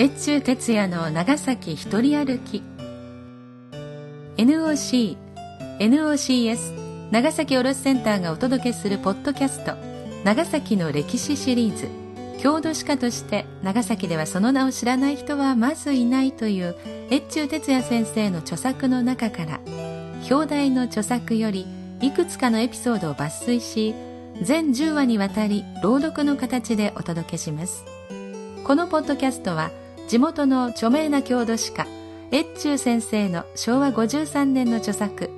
越中哲也の長崎一人歩き。NOC NOCS 長崎卸センターがお届けするポッドキャスト長崎の歴史シリーズ。郷土史家として長崎ではその名を知らない人はまずいないという越中哲也先生の著作の中から表題の著作よりいくつかのエピソードを抜粋し全10話にわたり朗読の形でお届けします。このポッドキャストは地元の著名な郷土史家越中先生の昭和53年の著作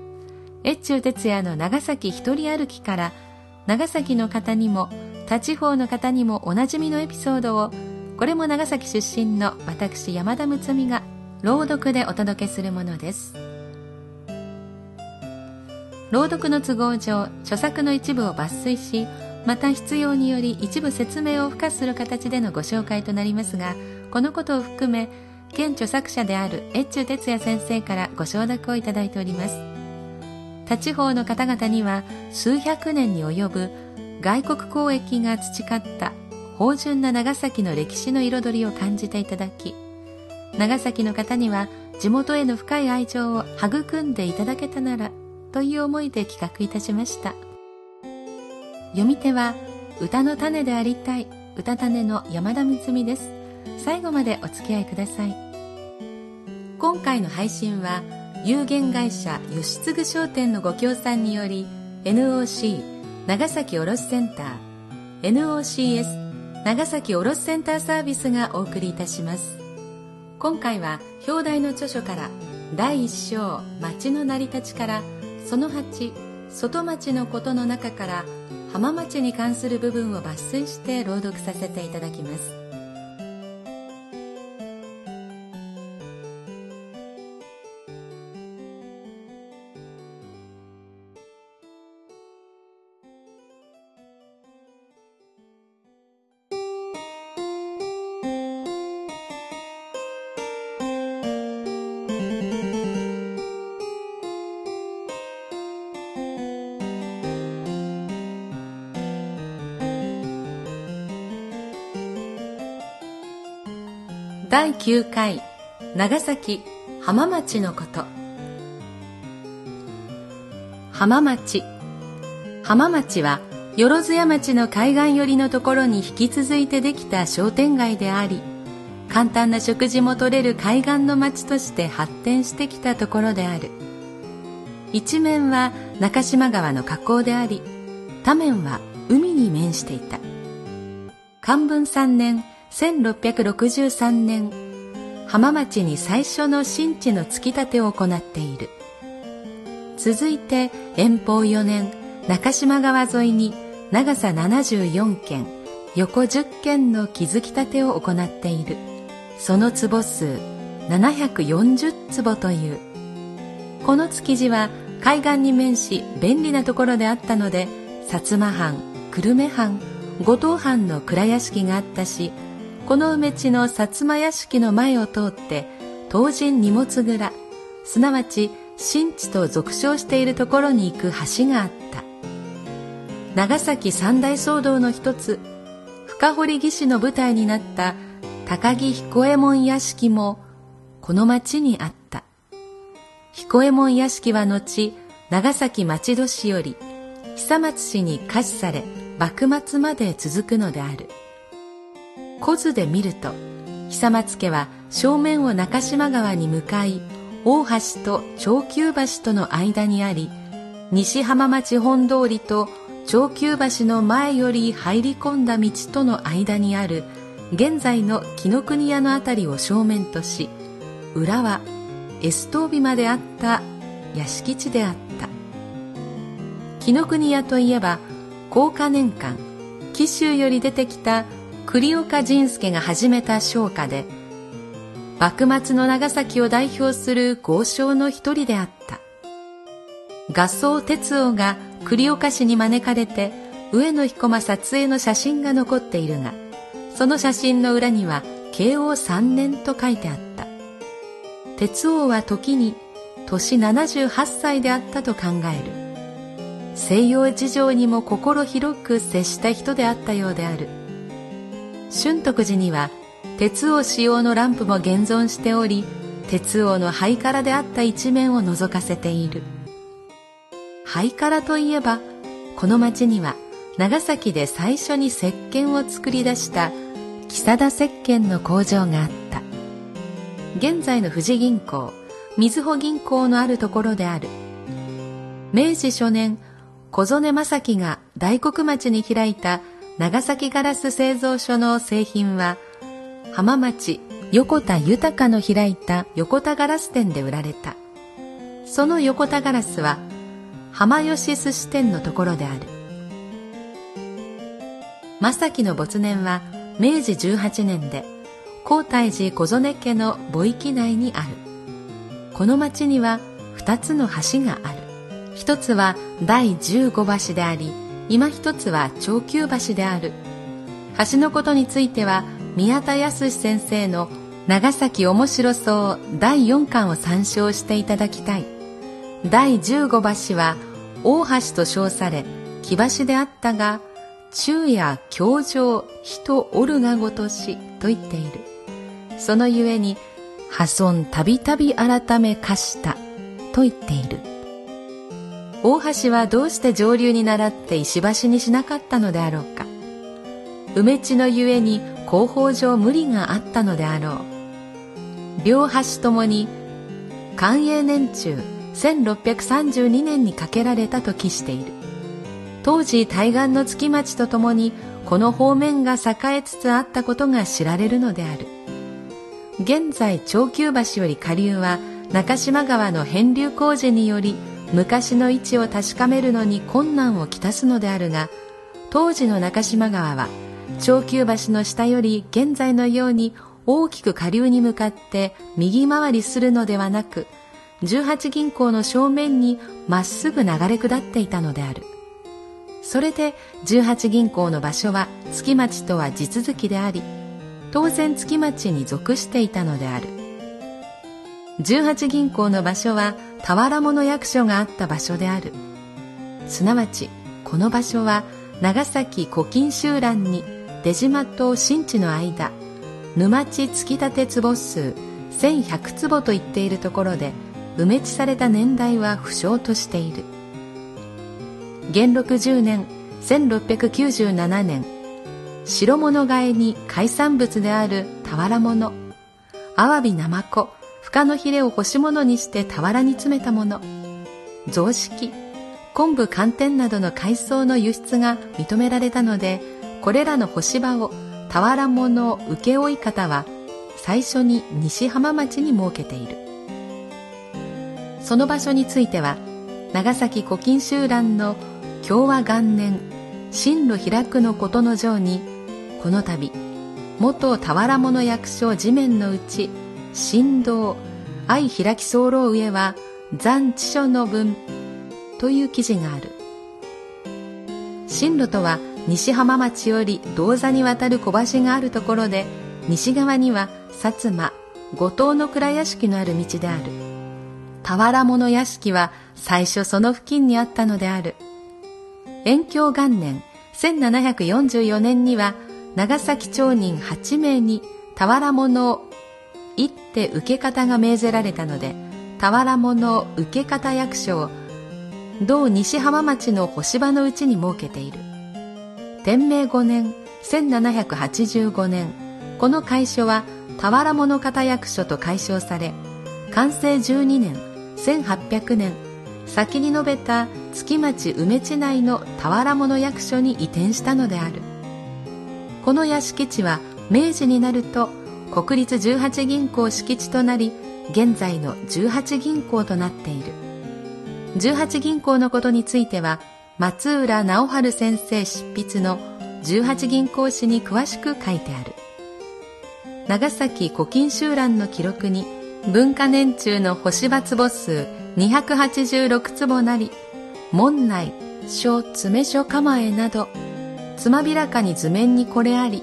越中哲也の長崎一人歩きから長崎の方にも他地方の方にもおなじみのエピソードをこれも長崎出身の私山田睦美が朗読でお届けするものです。朗読の都合上著作の一部を抜粋しまた必要により一部説明を付加する形でのご紹介となりますがこのことを含め現著作者である越中哲也先生からご承諾をいただいております。他地方の方々には数百年に及ぶ外国交易が培った芳醇な長崎の歴史の彩りを感じていただき長崎の方には地元への深い愛情を育んでいただけたならという思いで企画いたしました。読み手は歌の種でありたい歌種の山田睦美です。最後までお付き合いください。今回の配信は有限会社吉継商店のご協賛により NOC 長崎卸センター NOCS 長崎卸センターサービスがお送りいたします。今回は表題の著書から第一章町の成り立ちからその8外町のことの中から浜町に関する部分を抜粋して朗読させていただきます。第9回長崎浜町のこと。浜町。浜町は万津屋町の海岸寄りのところに引き続いてできた商店街であり簡単な食事も取れる海岸の町として発展してきたところである。一面は中島川の河口であり他面は海に面していた。漢文3年1663年浜町に最初の新地の突き立てを行っている。続いて遠方4年中島川沿いに長さ74軒横10軒の築き立てを行っている。その坪数740坪という。この築地は海岸に面し便利なところであったので薩摩藩久留米藩五島藩の蔵屋敷があったしこの梅地の薩摩屋敷の前を通って東神荷物蔵すなわち新地と俗称しているところに行く橋があった。長崎三大騒動の一つ深堀義士の舞台になった高木彦右衛門屋敷もこの町にあった。彦右衛門屋敷は後長崎町戸市より久松市に下賜され幕末まで続くのである。古図で見ると久松家は正面を中島川に向かい大橋と長久橋との間にあり西浜町本通りと長久橋の前より入り込んだ道との間にある現在の紀ノ国屋の辺りを正面とし裏はエストービまであった屋敷地であった。紀ノ国屋といえば高化年間紀州より出てきた栗岡仁助が始めた商家で幕末の長崎を代表する豪商の一人であった。画僧哲夫が栗岡市に招かれて上野彦馬撮影の写真が残っているがその写真の裏には慶応3年と書いてあった。哲夫は時に年78歳であったと考える。西洋事情にも心広く接した人であったようである。春徳寺には鉄王使用のランプも現存しており鉄王の灰殻であった一面を覗かせている。灰殻といえばこの町には長崎で最初に石鹸を作り出した木更石鹸の工場があった。現在の富士銀行みずほ銀行のあるところである。明治初年小曽根正樹が大黒町に開いた長崎ガラス製造所の製品は浜町横田豊の開いた横田ガラス店で売られた。その横田ガラスは浜吉寿司店のところである。正樹の没年は明治18年で皇太寺小曽根家の墓域内にある。この町には2つの橋がある。一つは第15橋であり今一つは長久橋である。橋のことについては宮田康先生の長崎面白そう第4巻を参照していただきたい。第15橋は大橋と称され木橋であったが昼夜教場人おるがごとしと言っている。そのゆえに破損たびたび改め化したと言っている。大橋はどうして上流に倣って石橋にしなかったのであろうか。梅地のゆえに広報上無理があったのであろう。両橋ともに寛永年中1632年に架けられたと記している。当時対岸の月町とともにこの方面が栄えつつあったことが知られるのである。現在長久橋より下流は中島川の変流工事により昔の位置を確かめるのに困難をきたすのであるが当時の中島川は長久橋の下より現在のように大きく下流に向かって右回りするのではなく18銀行の正面にまっすぐ流れ下っていたのである。それで18銀行の場所は月町とは地続きであり当然月町に属していたのである。18銀行の場所は俵物役所があった場所である。すなわちこの場所は長崎古今集団に出島と新地の間沼地月立て坪数1100坪と言っているところで埋め地された年代は不詳としている。元禄10年1697年白物替えに海産物である俵物アワビナマコ深のヒレを干し物にして俵に詰めたもの。雑式昆布寒天などの海藻の輸出が認められたのでこれらの干し場を俵物請負方は最初に西浜町に設けている。その場所については長崎古今集団の共和元年進路開くのことの上にこの度元俵物役所地面のうち神道愛開き候上は残地書の文。という記事がある。進路とは西浜町より銅座に渡る小橋があるところで西側には薩摩後藤の蔵屋敷のある道である。俵物屋敷は最初その付近にあったのである。延享元年1744年には長崎町人8名に俵物を一手受け方が命ぜられたので俵物受け方役所を同西浜町の干場のうちに設けている。天明5年1785年この会所は俵物方役所と改称され完成12年1800年先に述べた月町梅地内の俵物役所に移転したのである。この屋敷地は明治になると国立18銀行敷地となり現在の18銀行となっている。18銀行のことについては松浦直春先生執筆の18銀行史に詳しく書いてある。長崎古今集覧の記録に文化年中の星葉坪数286坪なり門内書詰書構えなどつまびらかに図面にこれあり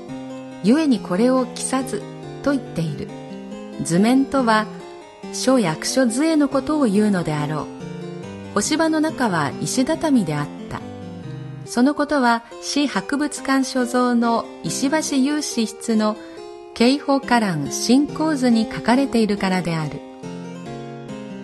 故にこれを着さずと言っている。図面とは書役所図絵のことを言うのであろう。星場の中は石畳であった。そのことは市博物館所蔵の石橋有志室の刑法カラン新構図に書かれているからである。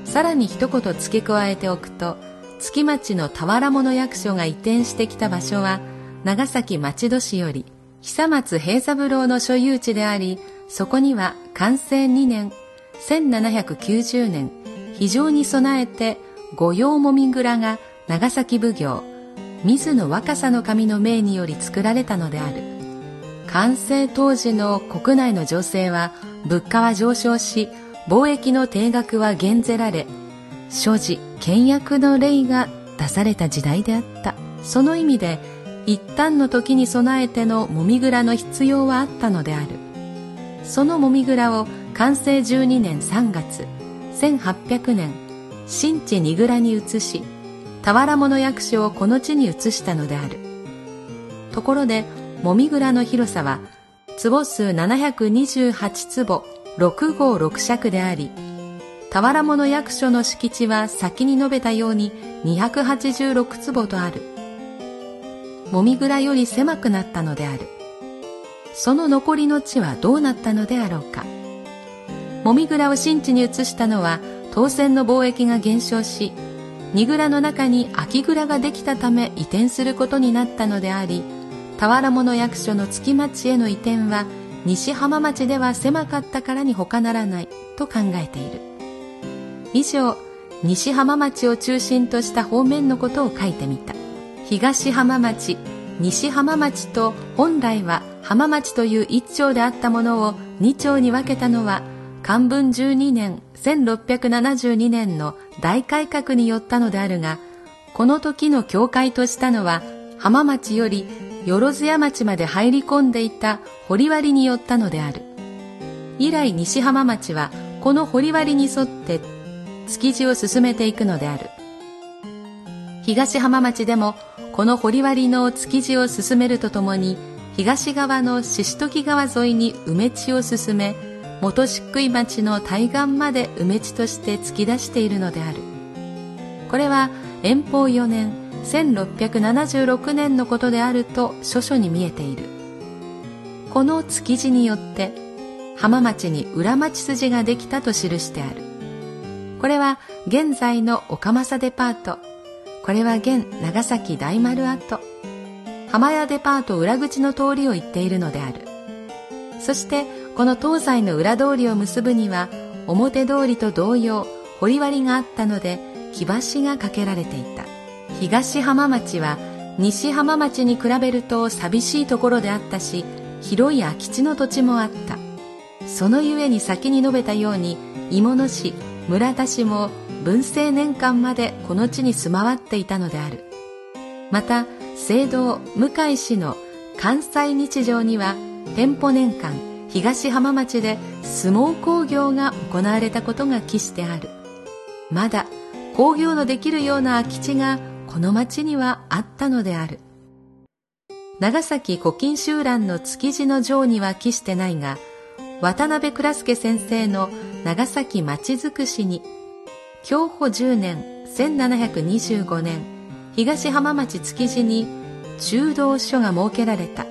さらに一言付け加えておくと月町の俵物役所が移転してきた場所は長崎町戸市より久松平三郎の所有地でありそこには完成2年1790年非常に備えて御用もみ蔵が長崎奉行水野若狭の神の命により作られたのである。完成当時の国内の情勢は物価は上昇し貿易の定額は減ぜられ所持倹約の令が出された時代であった。その意味で一旦の時に備えてのもみ蔵の必要はあったのである。そのもみ蔵を完成12年3月1800年新地荷蔵に移し俵物役所をこの地に移したのである。ところでもみ蔵の広さは坪数728坪6号6尺であり俵物役所の敷地は先に述べたように286坪とある。もみ蔵より狭くなったのである。その残りの地はどうなったのであろうか。もみ蔵を新地に移したのは当選の貿易が減少し荷蔵の中に空き蔵ができたため移転することになったのであり俵物役所の月町への移転は西浜町では狭かったからに他ならないと考えている。以上西浜町を中心とした方面のことを書いてみた。東浜町西浜町と本来は浜町という一町であったものを二町に分けたのは漢文12年1672年の大改革によったのであるがこの時の教会としたのは浜町よりよろずや町まで入り込んでいた堀割によったのである。以来西浜町はこの堀割に沿って築地を進めていくのである。東浜町でもこの堀割の築地を進めるとともに東側の獅子時川沿いに梅地を進め元漆喰町の対岸まで梅地として突き出しているのである。これは遠方4年1676年のことであると書書に見えている。この築地によって浜町に裏町筋ができたと記してある。これは現在の岡政デパート。これは現長崎大丸跡。浜屋デパート裏口の通りを行っているのである。そしてこの東西の裏通りを結ぶには表通りと同様堀割があったので木橋が架けられていた。東浜町は西浜町に比べると寂しいところであったし広い空き地の土地もあった。そのゆえに先に述べたように芋野市村田市も文政年間までこの地に住まわっていたのである。また聖堂向井市の関西日常には店舗年間東浜町で相撲工業が行われたことが記してある。まだ工業のできるような空き地がこの町にはあったのである。長崎古今集団の築地の城には記してないが渡辺倉助先生の長崎町づくしに享保10年1725年東浜町築地に中道所が設けられた。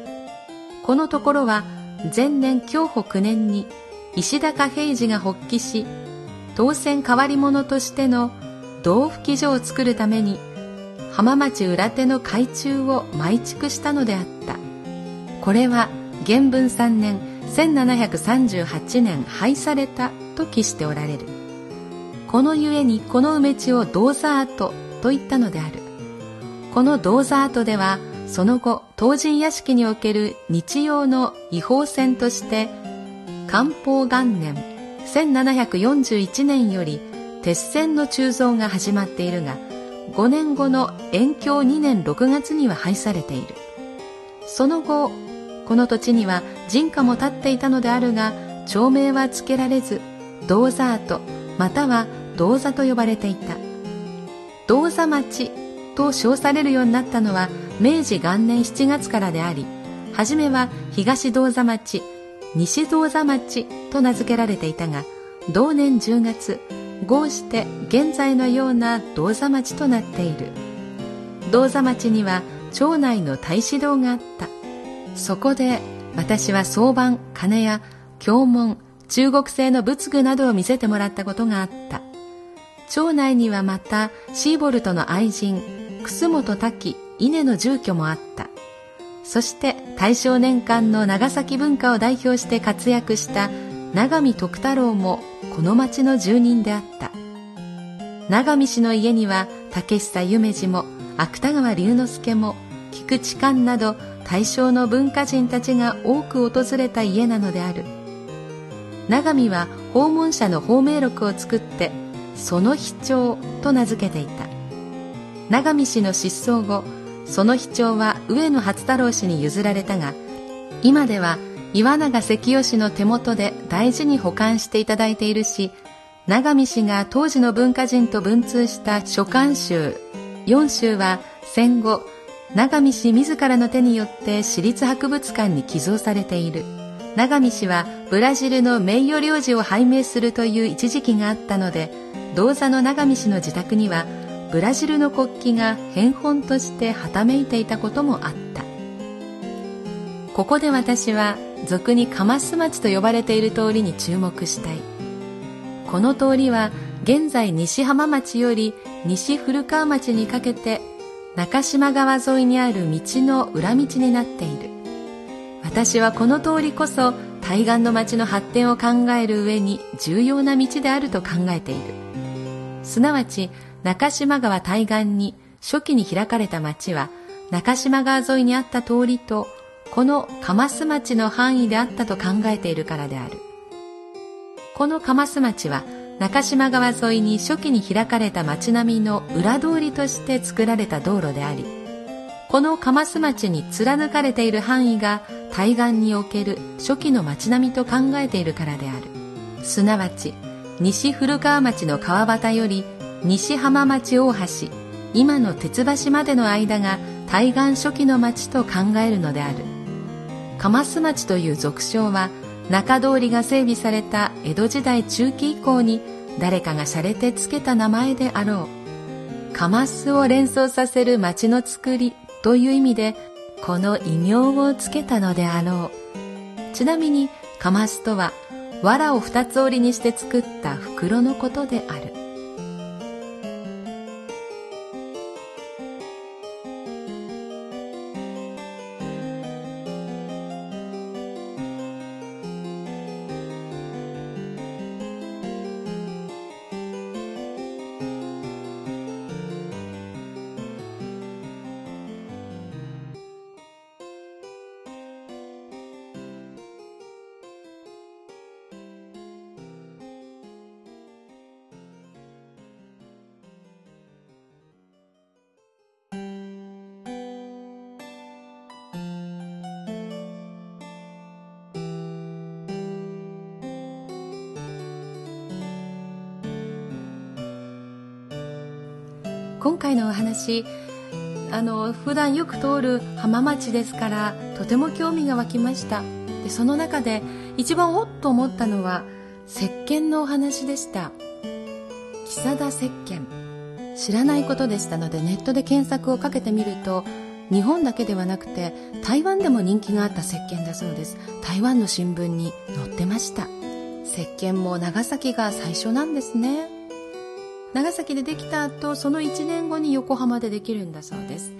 このところは前年享保9年に石高平次が発起し当選変わり者としての道吹所を作るために浜町裏手の海中を埋築したのであった。これは元文3年1738年廃されたと記しておられる。このゆえにこの梅地を銅座跡と言ったのである。この銅座跡ではその後東神屋敷における日曜の違法船として漢方元年1741年より鉄線の鋳造が始まっているが5年後の延享2年6月には廃されている。その後この土地には人家も建っていたのであるが町名は付けられず銅座跡または銅座と呼ばれていた。銅座町と称されるようになったのは明治元年7月からであり初めは東銅座町西銅座町と名付けられていたが同年10月合して現在のような銅座町となっている。銅座町には町内の大使堂があった。そこで私は早晩金や経文中国製の仏具などを見せてもらったことがあった。町内にはまたシーボルトの愛人楠本滝稲の住居もあった。そして大正年間の長崎文化を代表して活躍した永見徳太郎もこの町の住人であった。永見氏の家には竹久夢二も芥川龍之介も菊池寛など大正の文化人たちが多く訪れた家なのである。永見は訪問者の芳名録を作ってその秘帳と名付けていた。永見氏の失踪後その秘帳は上野初太郎氏に譲られたが今では岩永関義の手元で大事に保管していただいているし永見氏が当時の文化人と文通した書簡集4集は戦後永見氏自らの手によって私立博物館に寄贈されている。永見氏はブラジルの名誉領事を拝命するという一時期があったので銅座の永見氏の自宅にはブラジルの国旗が返本としてはためいていたこともあった。ここで私は俗にカマス町と呼ばれている通りに注目したい。この通りは現在西浜町より西古川町にかけて中島川沿いにある道の裏道になっている。私はこの通りこそ対岸の町の発展を考える上に重要な道であると考えている。すなわち中島川対岸に初期に開かれた町は中島川沿いにあった通りとこの蒲須町の範囲であったと考えているからである。この蒲須町は中島川沿いに初期に開かれた町並みの裏通りとして作られた道路でありこの蒲須町に貫かれている範囲が対岸における初期の町並みと考えているからである。すなわち西古川町の川端より西浜町大橋今の鉄橋までの間が対岸初期の町と考えるのである。蒲須町という俗称は中通りが整備された江戸時代中期以降に誰かが洒落てつけた名前であろう。蒲須を連想させる町の作りという意味でこの異名をつけたのであろう。ちなみに蒲須とは藁を二つ折りにして作った袋のことである。今回のお話あの普段よく通る浜町ですからとても興味が湧きました。でその中で一番おっと思ったのは石鹸のお話でした。木貞石鹸。知らないことでした。のでネットで検索をかけてみると日本だけではなくて台湾でも人気があった石鹸だそうです。台湾の新聞に載ってました。石鹸も長崎が最初なんですね。長崎でできた後その1年後に横浜でできるんだそうです。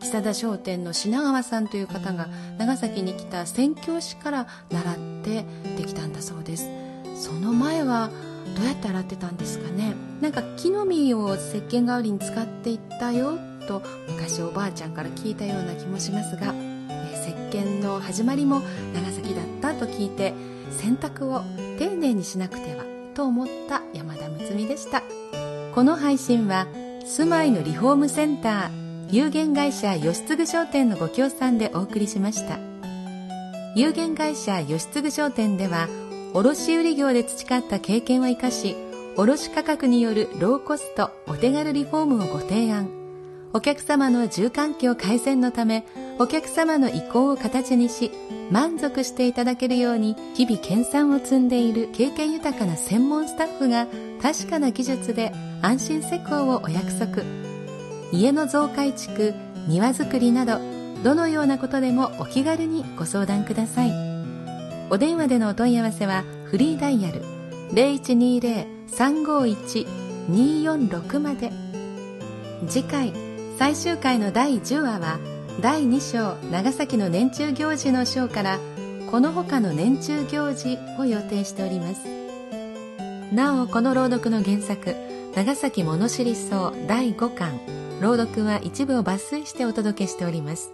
木貞商店の品川さんという方が長崎に来た宣教師から習ってできたんだそうです。その前はどうやって洗ってたんですかね？なんか木の実を石鹸代わりに使っていったよと昔おばあちゃんから聞いたような気もしますがえ、石鹸の始まりも長崎だったと聞いて洗濯を丁寧にしなくてはと思った山田睦美でした。この配信は住まいのリフォームセンター有限会社吉次商店のご協賛でお送りしました。有限会社吉次商店では卸売業で培った経験を生かし卸価格によるローコストお手軽リフォームをご提案。お客様の住環境改善のためお客様の意向を形にし満足していただけるように日々研鑽を積んでいる経験豊かな専門スタッフが確かな技術で安心施工をお約束。家の増改築庭づくりなどどのようなことでもお気軽にご相談ください。お電話でのお問い合わせはフリーダイヤル0120-351-246まで。次回最終回の第10話は第2章長崎の年中行事の章からこの他の年中行事を予定しております。なおこの朗読の原作長崎物知り草第5巻朗読は一部を抜粋してお届けしております。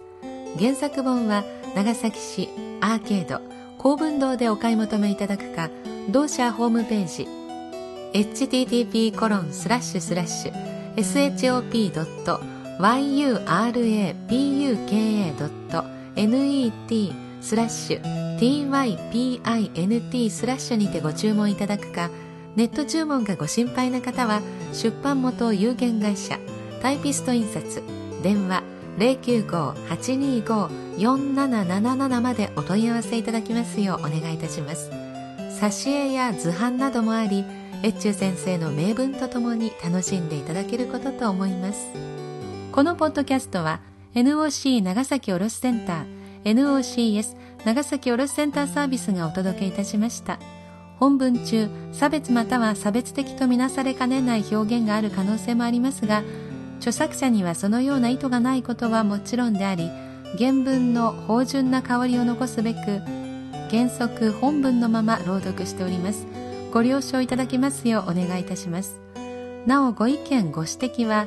原作本は長崎市アーケード公文堂でお買い求めいただくか同社ホームページ http://shop.com yurapuka.net スラッシュ typint スラッシュにてご注文いただくかネット注文がご心配な方は出版元有限会社タイピスト印刷電話095-825-4777までお問い合わせいただきますようお願いいたします。挿絵や図版などもあり越中先生の名文とともに楽しんでいただけることと思います。このポッドキャストは NOC 長崎卸センター NOCS 長崎卸センターサービスがお届けいたしました。本文中差別または差別的とみなされかねない表現がある可能性もありますが著作者にはそのような意図がないことはもちろんであり原文の芳醇な香りを残すべく原則本文のまま朗読しております。ご了承いただきますようお願いいたします。なおご意見ご指摘は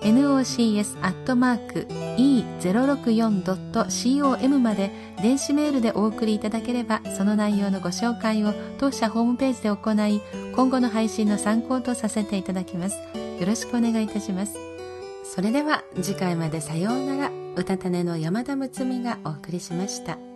nocs.e064.com まで電子メールでお送りいただければその内容のご紹介を当社ホームページで行い今後の配信の参考とさせていただきます。よろしくお願いいたします。それでは次回までさようなら。歌種の山田睦美がお送りしました。